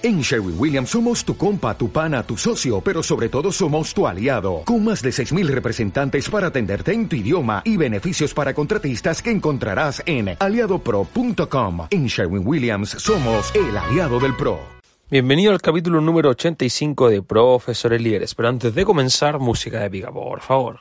En Sherwin Williams somos tu compa, tu pana, tu socio, pero sobre todo somos tu aliado, con más de 6.000 representantes para atenderte en tu idioma y beneficios para contratistas que encontrarás en aliadopro.com. En Sherwin Williams somos el aliado del PRO. Bienvenido al capítulo número 85 de Profesores Líderes, pero antes de comenzar, música épica, por favor.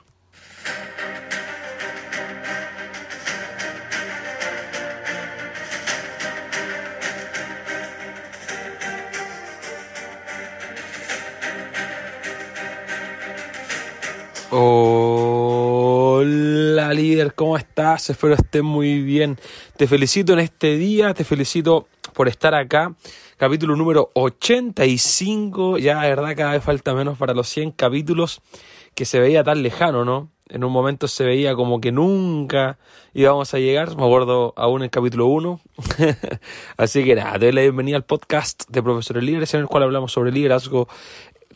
Hola líder, ¿cómo estás? Espero estés muy bien. Te felicito en este día, te felicito por estar acá. Capítulo número 85, ya la verdad cada vez falta menos para los 100 capítulos que se veía tan lejano, ¿no? En un momento se veía como que nunca íbamos a llegar, me acuerdo aún en capítulo 1. Así que nada, te doy la bienvenida al podcast de Profesores Líderes en el cual hablamos sobre liderazgo,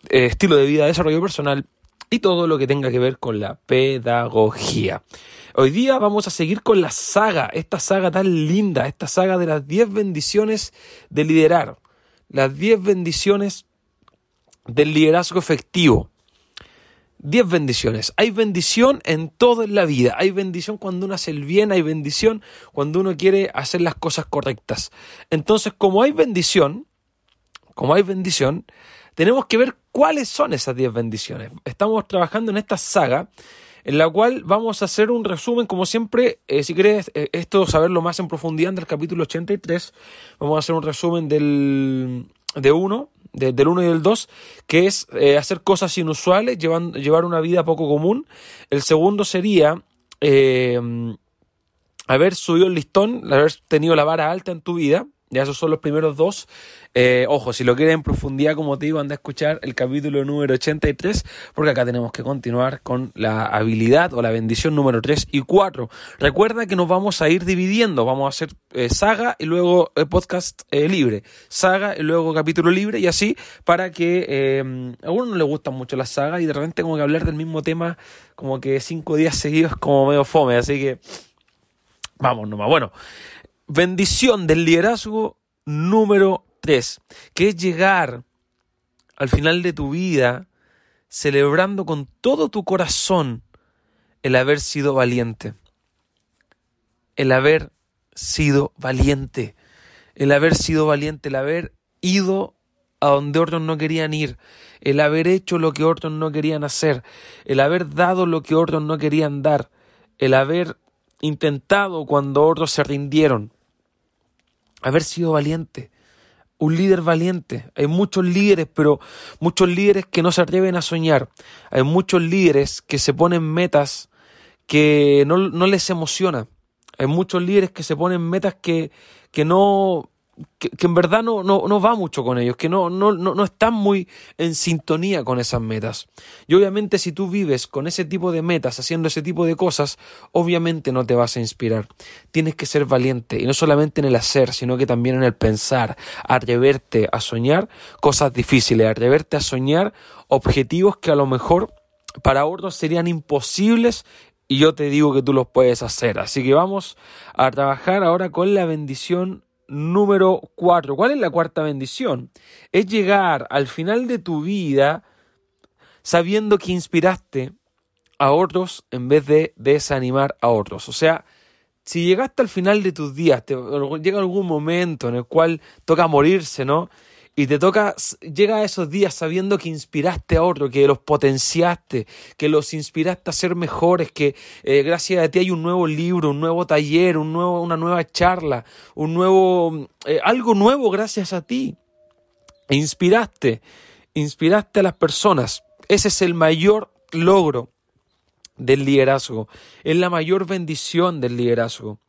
eh, estilo de vida, desarrollo personal y todo lo que tenga que ver con la pedagogía. Hoy día vamos a seguir con la saga, esta saga tan linda, esta saga de las 10 bendiciones de liderar, las 10 bendiciones del liderazgo efectivo. 10 bendiciones. Hay bendición en todo en la vida. Hay bendición cuando uno hace el bien, hay bendición cuando uno quiere hacer las cosas correctas. Entonces, como hay bendición, como hay bendición, tenemos que ver cuáles son esas 10 bendiciones. Estamos trabajando en esta saga en la cual vamos a hacer un resumen, como siempre, eh, si quieres eh, esto saberlo más en profundidad del capítulo 83, vamos a hacer un resumen del de uno, del 1 y del 2, que es eh, hacer cosas inusuales, llevar una vida poco común. El segundo sería haber subido el listón, haber tenido la vara alta en tu vida. Ya esos son los primeros dos. Eh, ojo, si lo quieren en profundidad, como te digo, anda a escuchar el capítulo número 83, porque acá tenemos que continuar con la habilidad o la bendición número 3 y 4. Recuerda que nos vamos a ir dividiendo, vamos a hacer eh, saga y luego eh, podcast libre, saga y luego capítulo libre y así para que a uno no le gustan mucho las sagas y de repente como que hablar del mismo tema como que cinco días seguidos como medio fome, así que vamos nomás. Bueno, bendición del liderazgo número 3, que es llegar al final de tu vida celebrando con todo tu corazón el haber sido valiente. El haber sido valiente. El haber sido valiente, el haber ido a donde otros no querían ir, el haber hecho lo que otros no querían hacer, el haber dado lo que otros no querían dar, el haber intentado cuando otros se rindieron haber sido valiente, un líder valiente. Hay muchos líderes, pero muchos líderes que no se atreven a soñar. Hay muchos líderes que se ponen metas que no, no les emociona. Hay muchos líderes que se ponen metas que, que no, que, en verdad no, no, no, va mucho con ellos, que no, no, no, están muy en sintonía con esas metas. Y obviamente si tú vives con ese tipo de metas, haciendo ese tipo de cosas, obviamente no te vas a inspirar. Tienes que ser valiente, y no solamente en el hacer, sino que también en el pensar, atreverte a soñar cosas difíciles, atreverte a soñar objetivos que a lo mejor para otros serían imposibles y yo te digo que tú los puedes hacer. Así que vamos a trabajar ahora con la bendición número cuatro. ¿Cuál es la cuarta bendición? Es llegar al final de tu vida sabiendo que inspiraste a otros en vez de desanimar a otros. O sea, si llegaste al final de tus días, te, llega algún momento en el cual toca morirse, ¿no? Y te toca, llega a esos días sabiendo que inspiraste a otro, que los potenciaste, que los inspiraste a ser mejores, que eh, gracias a ti hay un nuevo libro, un nuevo taller, un nuevo, una nueva charla, un nuevo, eh, algo nuevo gracias a ti. Inspiraste, inspiraste a las personas. Ese es el mayor logro del liderazgo, es la mayor bendición del liderazgo.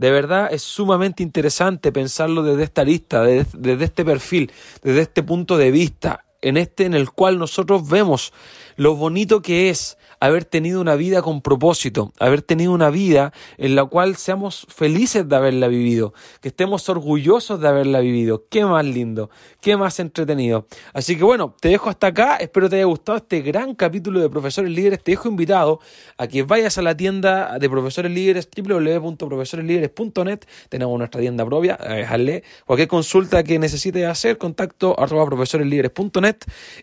De verdad es sumamente interesante pensarlo desde esta lista, desde, este perfil, desde este punto de vista. En este en el cual nosotros vemos lo bonito que es haber tenido una vida con propósito, haber tenido una vida en la cual seamos felices de haberla vivido, que estemos orgullosos de haberla vivido. Qué más lindo, qué más entretenido. Así que bueno, te dejo hasta acá, espero te haya gustado este gran capítulo de Profesores Líderes, te dejo invitado a que vayas a la tienda de Profesores Líderes, www.profesoreslíderes.net, tenemos nuestra tienda propia, dejarle cualquier consulta que necesites hacer, contacto arroba profesoreslíderes.net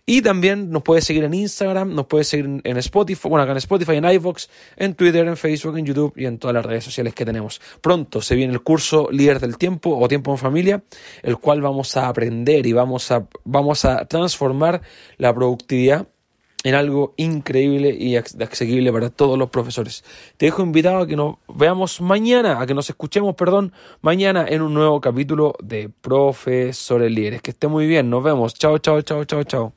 y también nos puedes seguir en Instagram, nos puedes seguir en Spotify, bueno, acá en Spotify, en iVoox, en Twitter, en Facebook, en YouTube y en todas las redes sociales que tenemos. Pronto se viene el curso Líder del Tiempo o Tiempo en Familia, el cual vamos a aprender y vamos a, vamos a transformar la productividad en algo increíble y accesible para todos los profesores. Te dejo invitado a que nos veamos mañana, a que nos escuchemos, perdón, mañana en un nuevo capítulo de Profesores Líderes. Que esté muy bien, nos vemos. Chao, chao, chao, chao, chao.